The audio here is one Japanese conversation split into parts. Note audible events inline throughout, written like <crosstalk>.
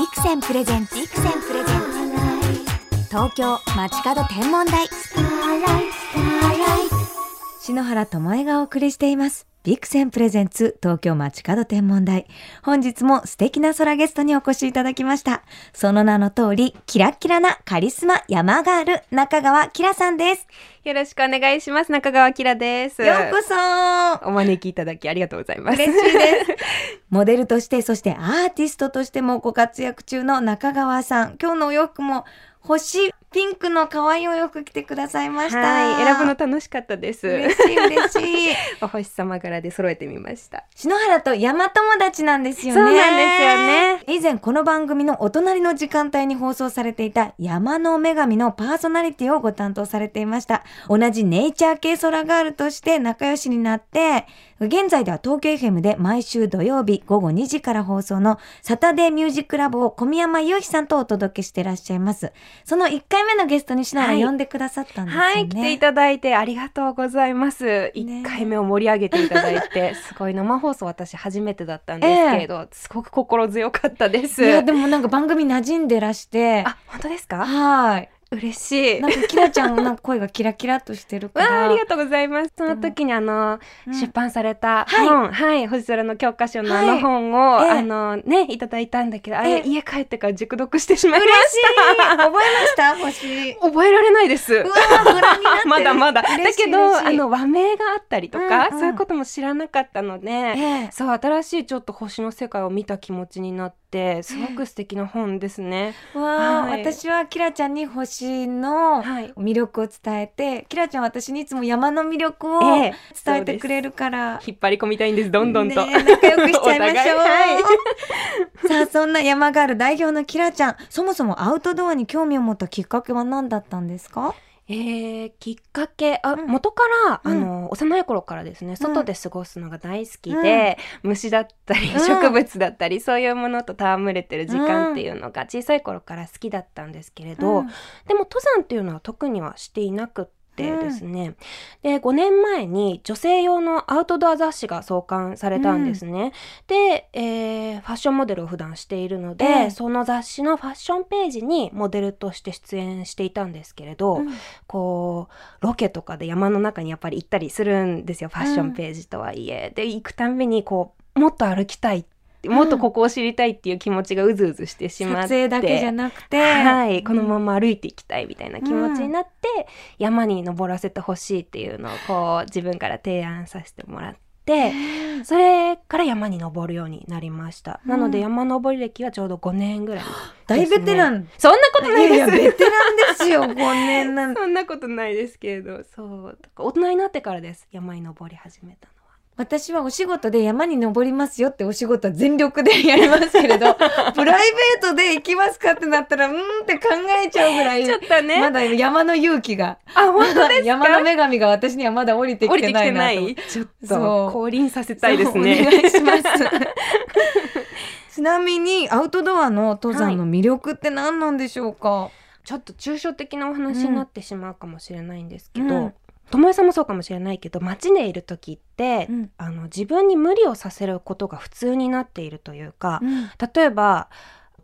ビクセンプレゼンツビクセンプレゼンツ。東京街角天文台。篠原智恵がお送りしています。ビクセンプレゼンツ東京街角天文台。本日も素敵な空ゲストにお越しいただきました。その名の通り、キラッキラなカリスマ山ガール、中川キラさんです。よろしくお願いします。中川きらです。ようこそお招きいただきありがとうございます。嬉しいです。<laughs> モデルとして、そしてアーティストとしてもご活躍中の中川さん。今日のお洋服も星ピンクの可愛いお洋服着てくださいました。はい、選ぶの楽しかったです。嬉しい嬉しい。<laughs> お星様柄で揃えてみました。篠原と山友達なんですよね。そうなんですよね。以前この番組のお隣の時間帯に放送されていた山の女神のパーソナリティをご担当されていました。同じネイチャー系空ガールとして仲良しになって、現在では東京 FM で毎週土曜日午後2時から放送のサタデーミュージックラブを小宮山雄飛さんとお届けしていらっしゃいます。その1回目のゲストに篠原呼んでくださったんですよね。はい、来ていただいてありがとうございます。一、回目を盛り上げていただいて、<laughs> すごい生放送私初めてだったんですけれど、すごく心強かったです。いや、でもなんか番組馴染んでらして、あ、本当ですか？はい。嬉しい。なんかキラちゃんのなんか声がキラキラっとしてるから。ありがとうございます。その時にあの、うん出版されたはい本、はい、星空の教科書のあはいの本を、ええあのね、いただいたんだけど、あれ、ええ家帰ってから熟読してしまいま嬉ししい覚えました？星。た。覚えられないです。<laughs> まだまだ。だけど、あの、和名があったりとか、うんうんそういうことも知らなかったので、ええそう、新しいちょっと星の世界を見た気持ちになって、すごく素敵な本ですね。わあ、はい私はキラちゃんに星のはい。魅力を伝えて、キラちゃんは私にいつも山の魅力をええ伝えてくれるから。引っ張り込みたいんです、どんどんと。ねえ仲良くしちゃいましょう。<laughs> はい <laughs> さあ、そんな山ガール代表のキラちゃん、そもそもアウトドアに興味を持ったきっかけは何だったんですか？えー、きっかけあ、うん。元から、うん。あの幼い頃からですね外で過ごすのが大好きで、虫だったり、うん。植物だったりそういうものと戯れてる時間っていうのが小さい頃から好きだったんですけれど、うん。でも登山っていうのは特にはしていなくってですね、で5年前に女性用のアウトドア雑誌が創刊されたんですね。で、えーファッションモデルを普段しているので、ええ。その雑誌のファッションページにモデルとして出演していたんですけれど、うん。こうロケとかで山の中にやっぱり行ったりするんですよ。ファッションページとはいえ。で行くたんびにこうもっと歩きたいもっとここを知りたいっていう気持ちがうずうずしてしまって。撮影だけじゃなくて、はい、このまま歩いていきたいみたいな気持ちになって、山に登らせてほしいっていうのをこう自分から提案させてもらって、それから山に登るようになりました。なのでうん山登り歴はちょうど5年ぐらいね、大ベテラン。そんなことないです。いやいやベテランですよ、5年なんて。<laughs> そんなことないですけれど、そう、大人になってからです。山に登り始めたのは。私はお仕事で山に登りますよってお仕事は全力でやりますけれど、<laughs> プライベートで行きますかってなったら、うーんって考えちゃうぐらい、ちょっとね。まだ山の勇気が、あ、本当ですか？<laughs> 山の女神が私にはまだ降りてききてないてなと。ちょっと降臨させたいですね。お願いします。<laughs> ちなみに、アウトドアの登山の魅力って何なんでしょうか、ちょっと抽象的なお話になってしまうかもしれないんですけど、うん友江さんもそうかもしれないけど街でいる時って、うん。あの自分に無理をさせることが普通になっているというか、うん。例えば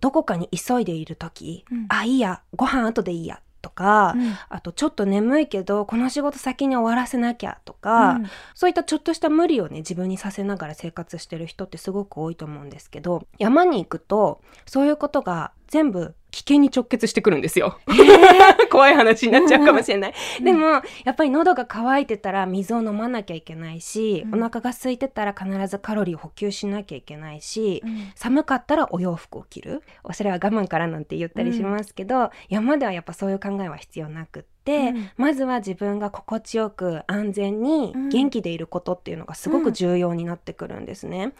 どこかに急いでいる時、うん。あいいやご飯後でいいやとか、あとちょっと眠いけどこの仕事先に終わらせなきゃとか、うん。そういったちょっとした無理をね自分にさせながら生活してる人ってすごく多いと思うんですけど山に行くとそういうことが全部危険に直結してくるんですよ。<laughs> 怖い話になっちゃうかもしれない。うん。でもやっぱり喉が渇いてたら水を飲まなきゃいけないし、うん。お腹が空いてたら必ずカロリーを補給しなきゃいけないし、うん。寒かったらお洋服を着る。おしゃれは我慢からなんて言ったりしますけど、山ではやっぱそういう考えは必要なくって、うん。まずは自分が心地よく安全にうん。元気でいることっていうのがすごく重要になってくるんですね。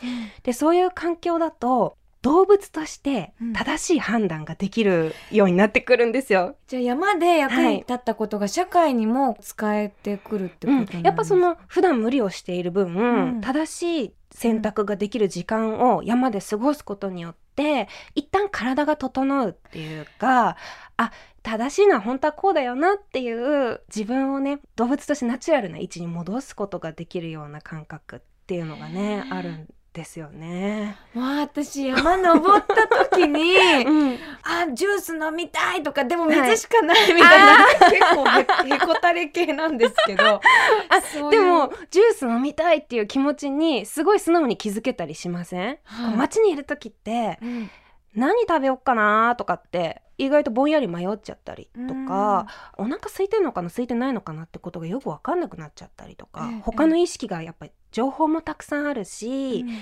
でそういう環境だと動物としてうん。正しい判断ができるようになってくるんですよ。じゃあ山で役に立ったことが社会にも使えてくるってことなんですか、やっぱその普段無理をしている分、うん。正しい選択ができる時間を山で過ごすことによって一旦体が整うっていうかあ正しいのは本当はこうだよなっていう自分をね動物としてナチュラルな位置に戻すことができるような感覚っていうのがねあるんですよね。わあ私山登った時に <laughs> うん、あジュース飲みたいとかでも水しかないみたいな、<laughs> 結構へへこたれ系なんですけど。あでもジュース飲みたいっていう気持ちにすごい素直に気づけたりしません、はい。街にいる時ってうん。何食べよっかなとかって意外とぼんやり迷っちゃったりとか、お腹空いてんのかな空いてないのかなってことがよく分かんなくなっちゃったりとか、ええ。他の意識がやっぱり情報もたくさんあるし、うん。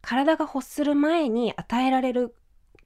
体が欲する前に与えられる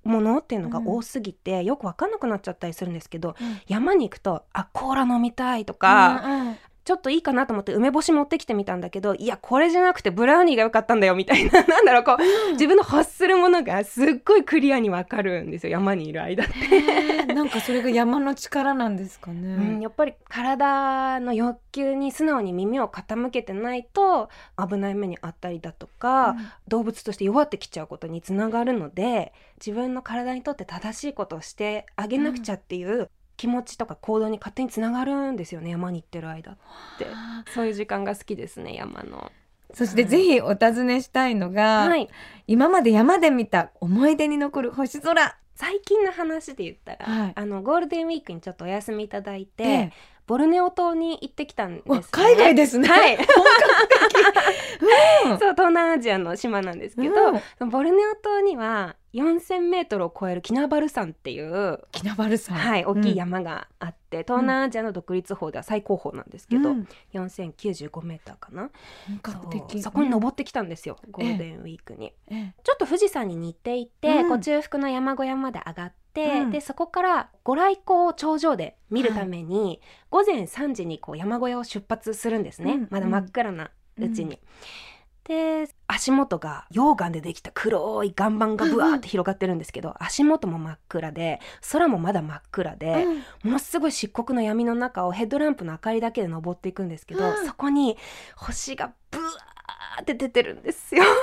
ものっていうのが多すぎて、よく分かんなくなっちゃったりするんですけどうん。山に行くとあコーラ飲みたいとか、うんうんちょっといいかなと思って梅干し持ってきてみたんだけどいやこれじゃなくてブラウニーが良かったんだよみたいな。<laughs> なんだろうこう自分の欲するものがすっごいクリアにわかるんですよ山にいる間って、なんかそれが山の力なんですかね。うん、やっぱり体の欲求に素直に耳を傾けてないと危ない目にあったりだとか、動物として弱ってきちゃうことにつながるので自分の体にとって正しいことをしてあげなくちゃっていう気持ちとか行動に勝手につながるんですよね山に行ってる間って。あ。そういう時間が好きですね山の。ーそしてぜひお尋ねしたいのが、はい。今まで山で見た思い出に残る星空。最近の話で言ったら、はい。あのゴールデンウィークにちょっとお休みいただいて、ええ。ボルネオ島に行ってきたんです、ね。わ、海外ですね。はい。<laughs> <laughs> うん。そう東南アジアの島なんですけど、うん。ボルネオ島には4000メートルを超えるキナバル山っていう、キナバルさん。はい、大きい山があって、東南アジアの独立峰では最高峰なんですけど、うん。4095メーターかな。そ。そこに登ってきたんですよ、ゴールデンウィークに。ええ。ちょっと富士山に似ていて、うん。こう中腹の山小屋まで上がって、うん。でそこからご来光を頂上で見るために、午前3時にこう山小屋を出発するんですね、うん。まだ真っ暗なうちに。うんで足元が溶岩でできた黒い岩盤がブワーって広がってるんですけど、足元も真っ暗で空もまだ真っ暗で、うん。ものすごい漆黒の闇の中をヘッドランプの明かりだけで登っていくんですけど、うん。そこに星がブワーって出てるんですよ。<laughs>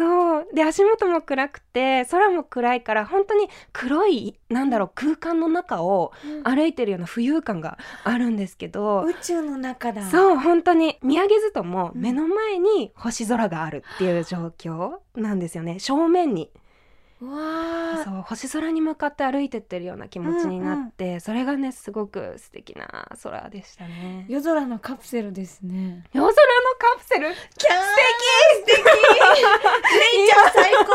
そうで足元も暗くて空も暗いから本当に黒いなんだろう空間の中を歩いてるような浮遊感があるんですけど、宇宙の中だ。そう本当に見上げずともうん目の前に星空があるっていう状況なんですよね正面に。そう星空に向かって歩いてってるような気持ちになって、それがねすごく素敵な空でしたね。夜空のカプセルですね。夜空のカプセル？キャー。素敵素敵。レイちゃん最高。今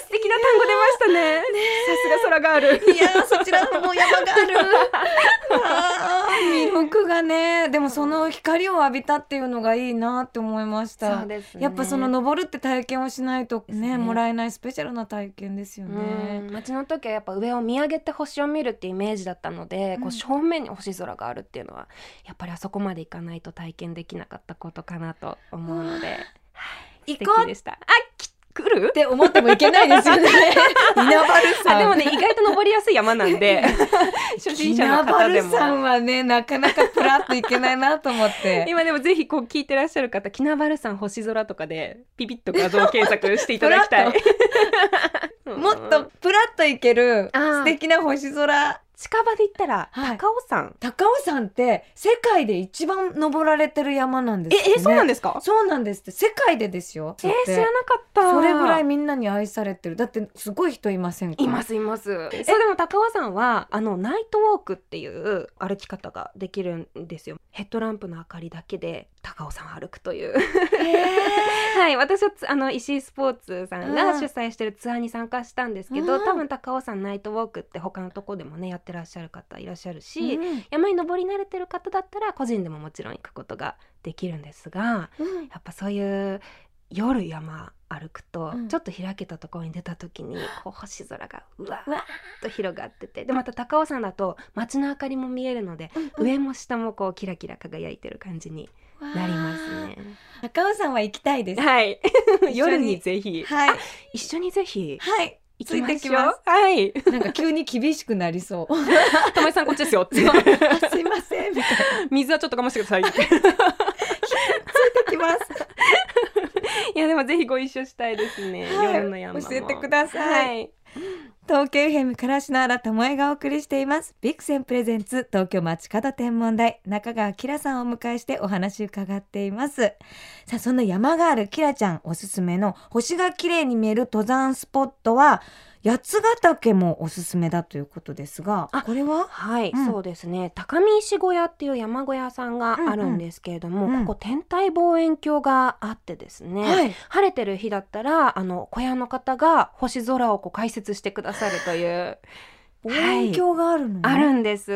素敵な単語出ましたね。さすが空があるいやーそちらも山がある <laughs> 魅力がねでもその光を浴びたっていうのがいいなって思いました。ですね。やっぱその登るって体験をしないとねね。もらえないスペシャルな体験ですようねん。街の時はやっぱ上を見上げて星を見るってイメージだったので、うん。こう正面に星空があるっていうのはやっぱりあそこまで行かないと体験できなかったことかなと思うので、はい、素行こう敵でした。あき来る？って思ってもいけないですよね。<laughs> 稲原さん。あでもね意外と登りやすい山なんで。<laughs> 初心者の方でも。さんはねなかなかプラッといけないなと思って。今でもぜひこう聞いてらっしゃる方、キナバル山星空とかでピピッと画像検索していただきたい。<laughs> もっとプラッといける素敵な星空近場で言ったら、はい高尾山。高尾山って世界で一番登られてる山なんですえ、え、そうなんでですか？そうなんですって世界でですよえー、知らなかった。それぐらいみんなに愛されてるだってすごい人いませんか？いますいます。そうでも高尾山はあのナイトウォークっていう歩き方ができるんですよ。ヘッドランプの明かりだけで高尾山を歩くという。へはい、私はつあの石井スポーツさんがうん。主催してるツアーに参加したんですけど、うん。多分高尾山ナイトウォークって他のとこでもねやってらっしゃる方いらっしゃるし、うん。山に登り慣れてる方だったら個人でももちろん行くことができるんですがうん。やっぱそういう夜山歩くと、うん。ちょっと開けたところに出た時にこう星空がうわうわー。っと広がっててでまた高尾山だと街の明かりも見えるので、上も下もこうキラキラ輝いてる感じになりますね。高尾山は行きたいです。はい。<laughs> 夜にぜひ。はい。一緒にぜひ。はい。行きましょう。ついてきます。はい。なんか急に厳しくなりそう。<laughs> 玉井さんこっちですよ。<laughs> すいませんみたいな。水はちょっと我慢してください。ついてきます。いやでもぜひご一緒したいですね、はい。夜の山も。教えてください東京 FM からしの原智恵がお送りしています。ビクセンプレゼンツ東京街角天文台。中川きらさんをお迎えしてお話伺っています。さあその山があるきらちゃんおすすめの星が綺麗に見える登山スポットは八ヶ岳もおすすめだということですが。あこれは？はい、うん。そうですね。高見石小屋っていう山小屋さんがあるんですけれども、うんうん。ここ天体望遠鏡があってですね、はい。晴れてる日だったらあの小屋の方が星空をこう解説してくださるという望遠鏡があるの、ね。あるんです。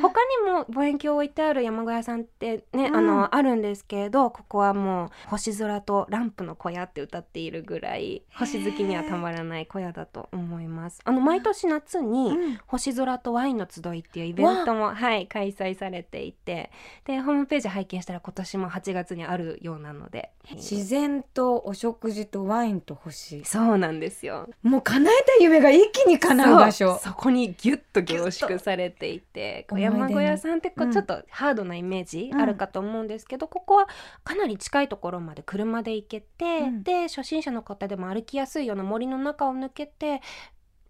他にも望遠鏡置いてある山小屋さんってね、うん。あのあるんですけれどここはもう星空とランプの小屋って歌っているぐらい星好きにはたまらない小屋だと思います。あの毎年夏に、うん。星空とワインの集いっていうイベントも、はい、開催されていてでホームページ拝見したら今年も8月にあるようなので。自然とお食事とワインと星。そうなんですよ。もう叶えた夢が一気に叶う場所。そう。そこにギュッと凝縮されていて山小屋さんってこううんちょっとハードなイメージうん。あるかと思うんですけど、ここはかなり近いところまで車で行けて、うん。で初心者の方でも歩きやすいような森の中を抜けて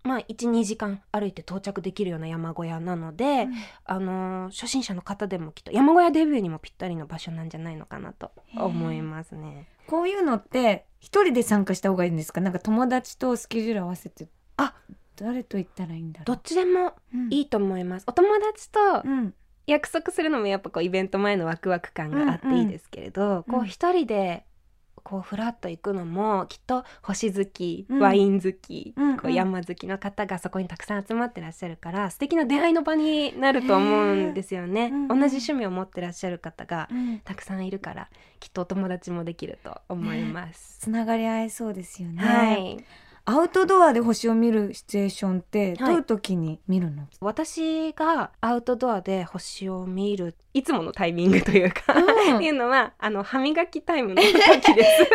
まあ12時間歩いて到着できるような山小屋なので、あのー初心者の方でもきっと山小屋デビューにもぴったりの場所なんじゃないのかなと思いますね。こういうのって一人で参加した方がいいんですか？なんか友達とスケジュール合わせて。あ誰と行ったらいいんだろう？どっちでもうん。いいと思います。お友達とうん。約束するのもやっぱこうイベント前のワクワク感があっていいですけれど、こうん。う一人でこうフラッと行くのもきっと星好き、うん。ワイン好き、うんこう山好きの方がそこにたくさん集まってらっしゃるから素敵な出会いの場になると思うんですよね。同じ趣味を持ってらっしゃる方がうん。たくさんいるからきっとお友達もできると思います。つながり合えそうですよね、はい、アウトドアで星を見るシチュエーションってはい。どういう時に見るの、私がアウトドアで星を見るいつものタイミングというか、うん。<laughs> っていうのはあの歯磨きタイムの時です。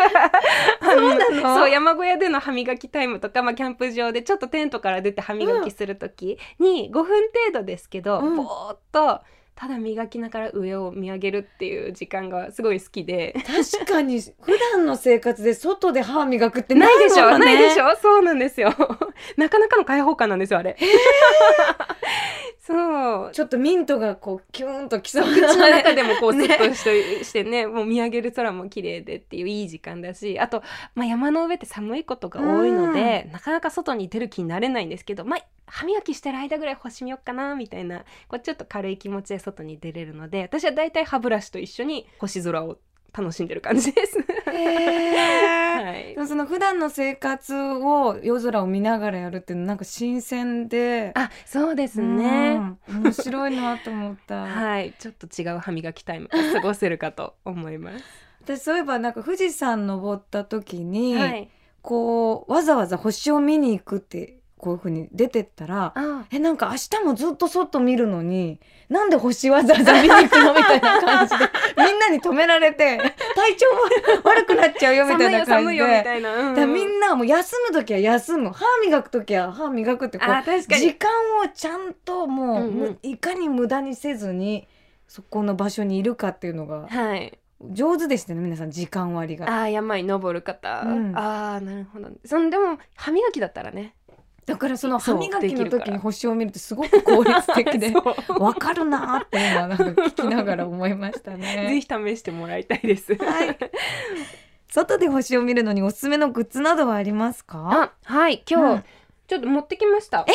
<laughs> そうなの？そう山小屋での歯磨きタイムとか、まあ、キャンプ場でちょっとテントから出て歯磨きする時に5分程度ですけど、うん。ぼーっとただ磨きながら上を見上げるっていう時間がすごい好きで。確かに <laughs> 普段の生活で外で歯磨くってないでしょ、ないでしょ？そうなんですよ。<laughs> なかなかの開放感なんですよ、あれ。<laughs> そう。ちょっとミントがこうキューンときそう口の中でもこうスねッとして,、してねもう見上げる空も綺麗でっていういい時間だしあと、まあ、山の上って寒いことが多いので、なかなか外に出る気になれないんですけど、まあ、歯磨きしてる間ぐらい星見よっかなみたいなこうちょっと軽い気持ちで外に出れるので私はだいたい歯ブラシと一緒に星空を楽しんでる感じです。はいでもその普段の生活を夜空を見ながらやるっていうのなんか新鮮であそうですね。うん面白いなと思った、<laughs> はい、ちょっと違う歯磨きタイムが過ごせるかと思います。私そういえばなんか富士山登った時に、はい、こうわざわざ星を見に行くってこういう風に出てったらあえなんか明日もずっと外見るのになんで星わざわざ見に行くのみたいな感じで <laughs> みんなに止められて体調悪くなっちゃうよみたいな感寒いよ寒いよみじで。だみんなはもう休む時は休む歯磨く時は歯磨くってこう時間をちゃんともう、うんうんむいかに無駄にせずにそこの場所にいるかっていうのがはい。上手でしたね皆さん時間割がああ山に登る方。うんああなるほど。そのでも歯磨きだったらね。だからその歯磨きの時に星を見るってすごく効率的で <laughs> わかるなーっていうのはなんか聞きながら思いましたぜね。<laughs> ひ試してもらいたいです。はい。外で星を見るのにおすすめのグッズなどはありますか？あはい今日、うんちょっと持ってきました。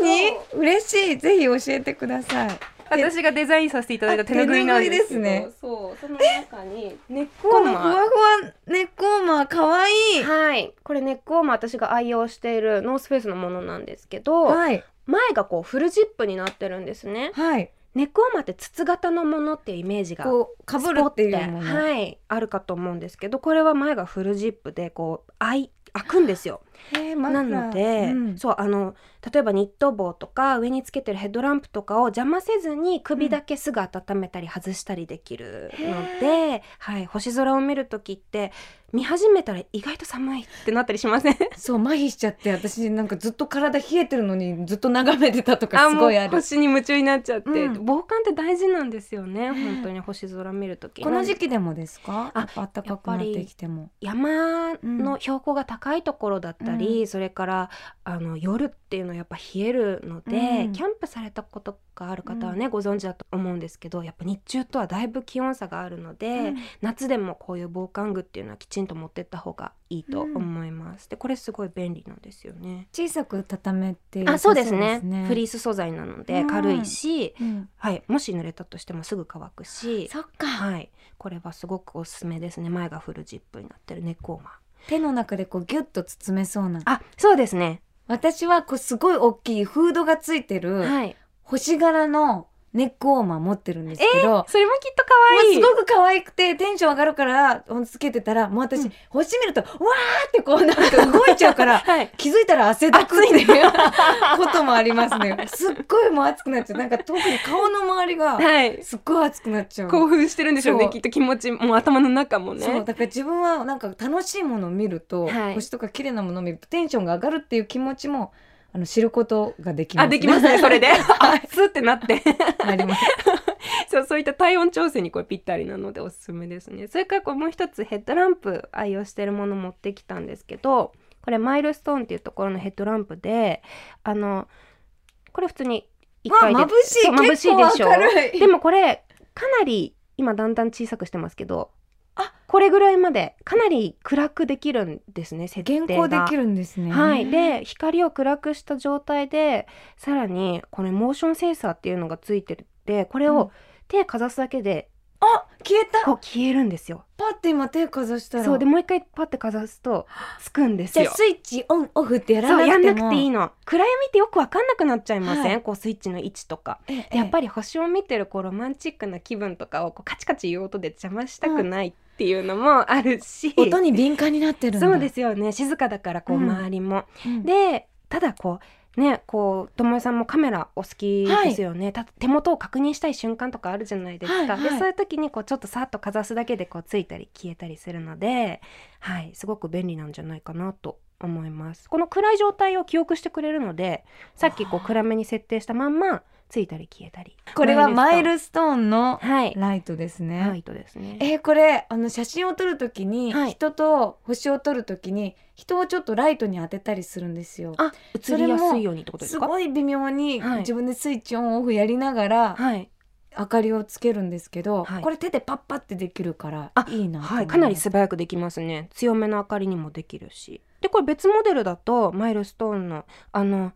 何？嬉しい。ぜひ教えてください。私がデザインさせていただいたあ手ぬぐいなんです。ねそうその中にネックウォーマーのふわふわネックウォーマー可愛い。はい。これネックウォーマー私が愛用しているノースフェイスのものなんですけど、はい。前がこうフルジップになってるんですね。はい。ネックウォーマーって筒型のものっていうイメージがこう被るっていうもの。はい。あるかと思うんですけどこれは前がフルジップでこう開い開くんですよなので、うん。そうあの例えばニット帽とか上につけてるヘッドランプとかを邪魔せずに首だけすぐ温めたり外したりできるので、はい、星空を見る時って見始めたら意外と寒いってなったりしません？<laughs> そう麻痺しちゃって私なんかずっと体冷えてるのにずっと眺めてたとかすごいある。星に夢中になっちゃって、うん。防寒って大事なんですよねね本当に星空見る時。この時期でもですか？あ暖かくなってきても。山の標高が高いところだっったり、それからあの夜っていうのはやっぱ冷えるので、うん。キャンプされたことがある方はね、ご存知だと思うんですけどやっぱ日中とはだいぶ気温差があるので、うん。夏でもこういう防寒具っていうのはきちんと持ってった方がいいと思います。でこれすごい便利なんですよね。小さく畳めてあそうですね。良さフリース素材なのでうん。軽いし、うん。はい、もし濡れたとしてもすぐ乾くし、そっか、はい、これはすごくおすすめですね。前がフルジップになってるネックウォーマー手の中でこうギュッと包めそうな。あそうですね。私はこうすごい大きいフードがついてるはい。星柄のネックウォーマー持ってるんですけど、それもきっと可愛い。すごく可愛くてテンション上がるからつけてたらもう私、うん。星見るとわーってこうなんか動いちゃうから <laughs> はい。気づいたら汗だくっていう <laughs> こともありますね。すっごいもう熱くなっちゃう。なんか特に顔の周りが <laughs> はい。すっごい熱くなっちゃう。興奮してるんでしょうねきっと気持ちもう頭の中もね。そう。だから自分はなんか楽しいものを見ると、はい。星とか綺麗なものを見るとテンションが上がるっていう気持ちもあの知ることができます、あできますね <laughs> それで。あスってなって。なります。<laughs> そうそういった体温調整にこれぴったりなのでおすすめですね。それからこれもう一つヘッドランプ愛用してるもの持ってきたんですけどこれマイルストーンっていうところのヘッドランプであのこれ普通に一回でわ眩しい。眩しいでしょでもこれかなり今だんだん小さくしてますけどあこれぐらいまでかなり暗くできるんですね設定ができるんですね。は。い、で光を暗くした状態でさらにこれモーションセンサーっていうのがついてる。ってこれうん。を手かざすだけであ消えた。こう消えるんですよ。パッて今手かざしたら。そう。でもう一回パッてかざすとつくんですよ。じゃあ。スイッチオンオフってやらそうやんなくてもなくていいの。暗闇ってよくわかんなくなっちゃいません、はい。こうスイッチの位置とか。やっぱりり星を見てるこうロマンチックな気分とかをこうカチカチ言う音で邪魔したくないっていうのもあるし、音に敏感になってるそうですよね。静かだからこううん。周りも、うん。でただこうねこう友えさんもカメラお好きですよね、た手元を確認したい瞬間とかあるじゃないですか、はいはい。でそういう時にこうちょっとさっとかざすだけでこうついたり消えたりするのではいすごく便利なんじゃないかなと思います。この暗い状態を記憶してくれるのでさっきこう暗めに設定したまんまついたり消えたり。これはマイルストーンのはい。ライトですね、ライトですね。えーこれあの写真を撮るときに、はい。人と星を撮るときに人をちょっとライトに当てたりするんですよ。あ映りやすいようにってことですすかごい微妙にはい。自分でスイッチオンオフやりながらはい。明かりをつけるんですけど、はい。これ手でパッパってできるからあいいなはい、かなり素早くできますね。強めの明かりにもできるし。でこれ別モデルだとマイルストーンのあの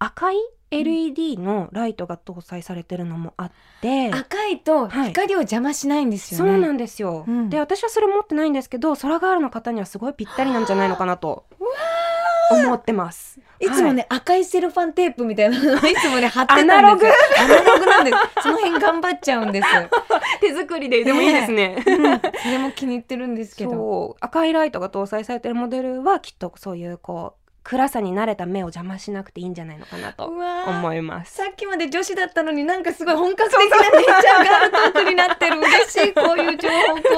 赤い LED のライトが搭載されてるのもあって、赤いとはい。光を邪魔しないんですよね。そうなんですよ、うん。で私はそれ持ってないんですけど空ガールの方にはすごいぴったりなんじゃないのかなと思ってます。いつもね、赤いセロファンテープみたいなのをいつもね <laughs> 貼ってたんですよ。アナログ？アナログなんです。その辺頑張っちゃうんです。はい手作りででもいいですね。うん。それも気に入ってるんですけど。赤いライトが搭載されてるモデルはきっとそういうこう暗さに慣れた目を邪魔しなくていいんじゃないのかなと思います。さっきまで女子だったのになんかすごい本格的なネイチャーガールトークになってる嬉しいこういう情報交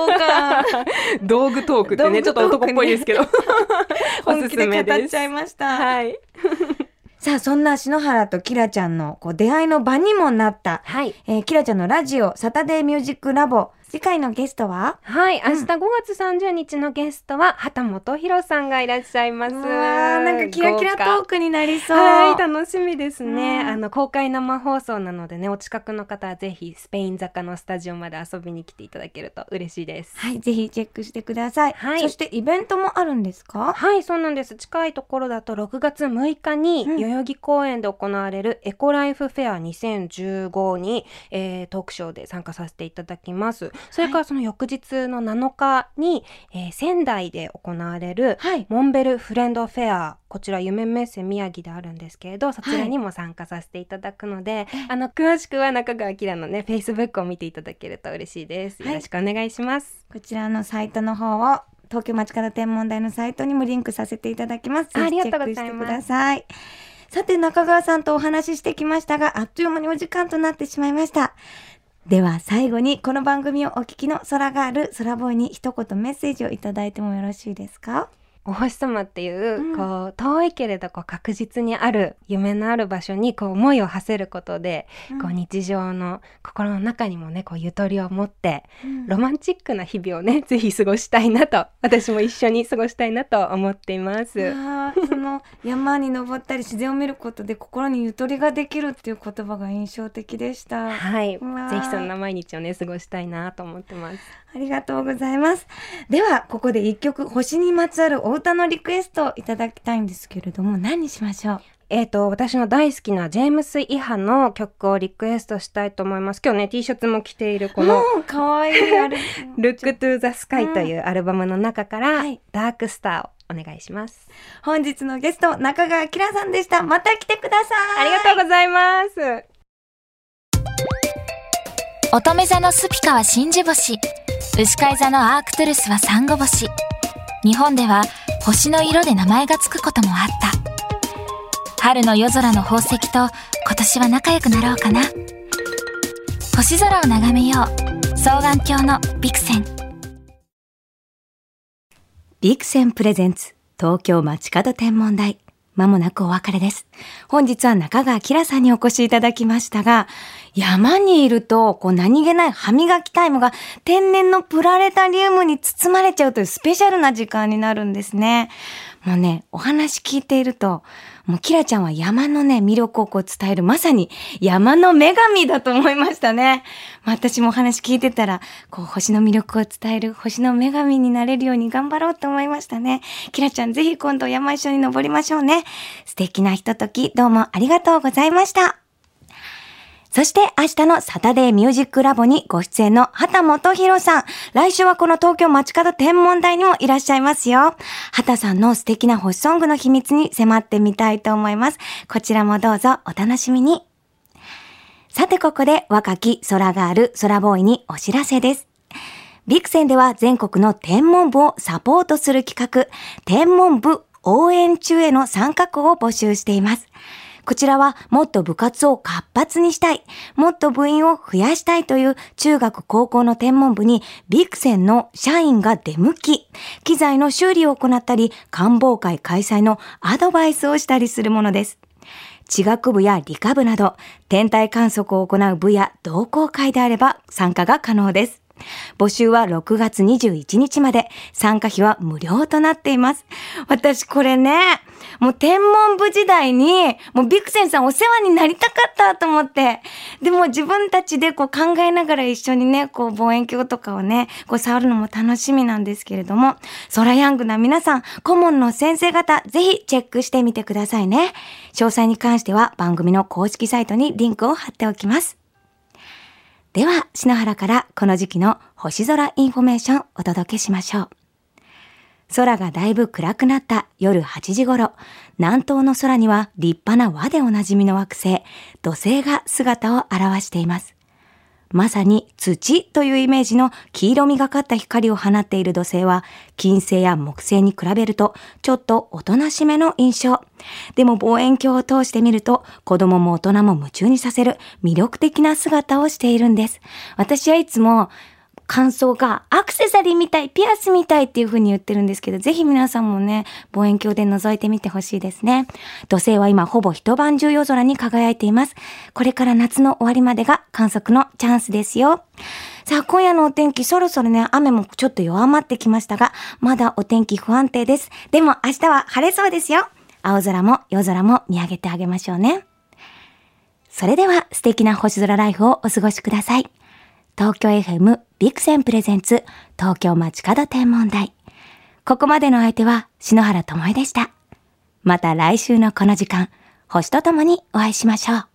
換。<laughs> 道具トークってねちょっと男っぽいですけど。おすす本気で語っちゃいました、はい。<laughs> さあそんな篠原とキラちゃんのこう出会いの場にもなった、はい。えーキラちゃんのラジオサタデーミュージックラボ次回のゲストは？はい明日5月30日のゲストは畑本博さんがいらっしゃいます。うわーなんかキラキラトークになりそう。はい楽しみですね、うん。あの公開生放送なのでねお近くの方はぜひスペイン坂のスタジオまで遊びに来ていただけると嬉しいです。はいぜひチェックしてください、はい。そしてイベントもあるんですか？はいそうなんです。近いところだと6月6日にうん。代々木公園で行われるエコライフフェア2015に、えートークショーで参加させていただきますそれからその翌日の7日に、えー仙台で行われるはい。モンベルフレンドフェアこちら夢メッセ宮城であるんですけれどそちらにも参加させていただくので、あの詳しくは中川きらのね Facebook を見ていただけると嬉しいです。よろしくお願いします、こちらのサイトの方を東京町方天文台のサイトにもリンクさせていただきます。ありがとうごチェックしてざいます。ください。さて中川さんとお話ししてきましたが、あっという間にお時間となってしまいました。では最後にこの番組をお聞きの空がある、空ボーイに一言メッセージをいただいてもよろしいですか？お星様っていう、うんこう遠いけれどこう確実にある夢のある場所にこう思いを馳せることで、こう日常の心の中にもねこうゆとりを持ってうんロマンチックな日々をね <laughs> ぜひ過ごしたいなと私も一緒に過ごしたいなと思っています。その山に登ったり自然を見ることで心にゆとりができるっていう言葉が印象的でした。はい、ぜひそんな毎日をね過ごしたいなと思ってます。ありがとうございます。では、ここで一曲、星にまつわるお歌のリクエストをいただきたいんですけれども、何にしましょう？えっ、と、私の大好きなジェームス・イハの曲をリクエストしたいと思います。今日ね、T シャツも着ているこの、うん、かわいい。<laughs> Look to the Sky というアルバムの中から、はいダークスターをお願いします。本日のゲスト、中川きらさんでした。また来てください。ありがとうございます。乙女座のスピカは真珠星。牛飼い座のアークトゥルスはサンゴ星。日本では星の色で名前がつくこともあった。春の夜空の宝石と今年は仲良くなろうかな。星空を眺めよう。双眼鏡のビクセン。ビクセンプレゼンツ東京街角天文台。まもなくお別れです。本日は中川明さんにお越しいただきましたが、山にいると、こう何気ない歯磨きタイムが天然のプラレタリウムに包まれちゃうというスペシャルな時間になるんですね。もうね、お話聞いていると、もうキラちゃんは山のね、魅力をこう伝える、まさに山の女神だと思いましたね。ま私もお話聞いてたら、こう星の魅力を伝える星の女神になれるように頑張ろうと思いましたね。キラちゃんぜひ今度山一緒に登りましょうね。素敵なひととき、どうもありがとうございました。そして明日のサタデーミュージックラボにご出演の畑元博さん。来週はこの東京街角天文台にもいらっしゃいますよ。畑さんの素敵な星ソングの秘密に迫ってみたいと思います。こちらもどうぞお楽しみに。さてここで若き空ガール、空ボーイにお知らせです。ビクセンでは全国の天文部をサポートする企画、天文部応援中への参加校を募集しています。こちらはもっと部活を活発にしたい、もっと部員を増やしたいという中学高校の天文部にビクセンの社員が出向き、機材の修理を行ったり、官房会開催のアドバイスをしたりするものです。地学部や理科部など、天体観測を行う部や同好会であれば参加が可能です。募集は6月21日まで、参加費は無料となっています。私これね、もう天文部時代に、もうビクセンさんお世話になりたかったと思って、でも自分たちでこう考えながら一緒にね、こう望遠鏡とかをね、こう触るのも楽しみなんですけれども、ソラヤングな皆さん、顧問の先生方、ぜひチェックしてみてくださいね。詳細に関しては番組の公式サイトにリンクを貼っておきます。では、篠原からこの時期の星空インフォメーションお届けしましょう。空がだいぶ暗くなった夜8時頃、南東の空には立派な輪でおなじみの惑星、土星が姿を現しています。まさに土というイメージの黄色みがかった光を放っている土星は、金星や木星に比べるとちょっとおとなしめの印象。でも望遠鏡を通してみると、子供も大人も夢中にさせる魅力的な姿をしているんです。私はいつも、感想がアクセサリーみたい、ピアスみたいっていう風に言ってるんですけど、ぜひ皆さんもね、望遠鏡で覗いてみてほしいですね。土星は今ほぼ一晩中夜空に輝いています。これから夏の終わりまでが観測のチャンスですよ。さあ、今夜のお天気、そろそろね、雨もちょっと弱まってきましたが、まだお天気不安定です。でも明日は晴れそうですよ。青空も夜空も見上げてあげましょうね。それでは素敵な星空ライフをお過ごしください。東京 FM ビクセンプレゼンツ東京街角天文台。ここまでの相手は篠原ともえでした。また来週のこの時間、星とともにお会いしましょう。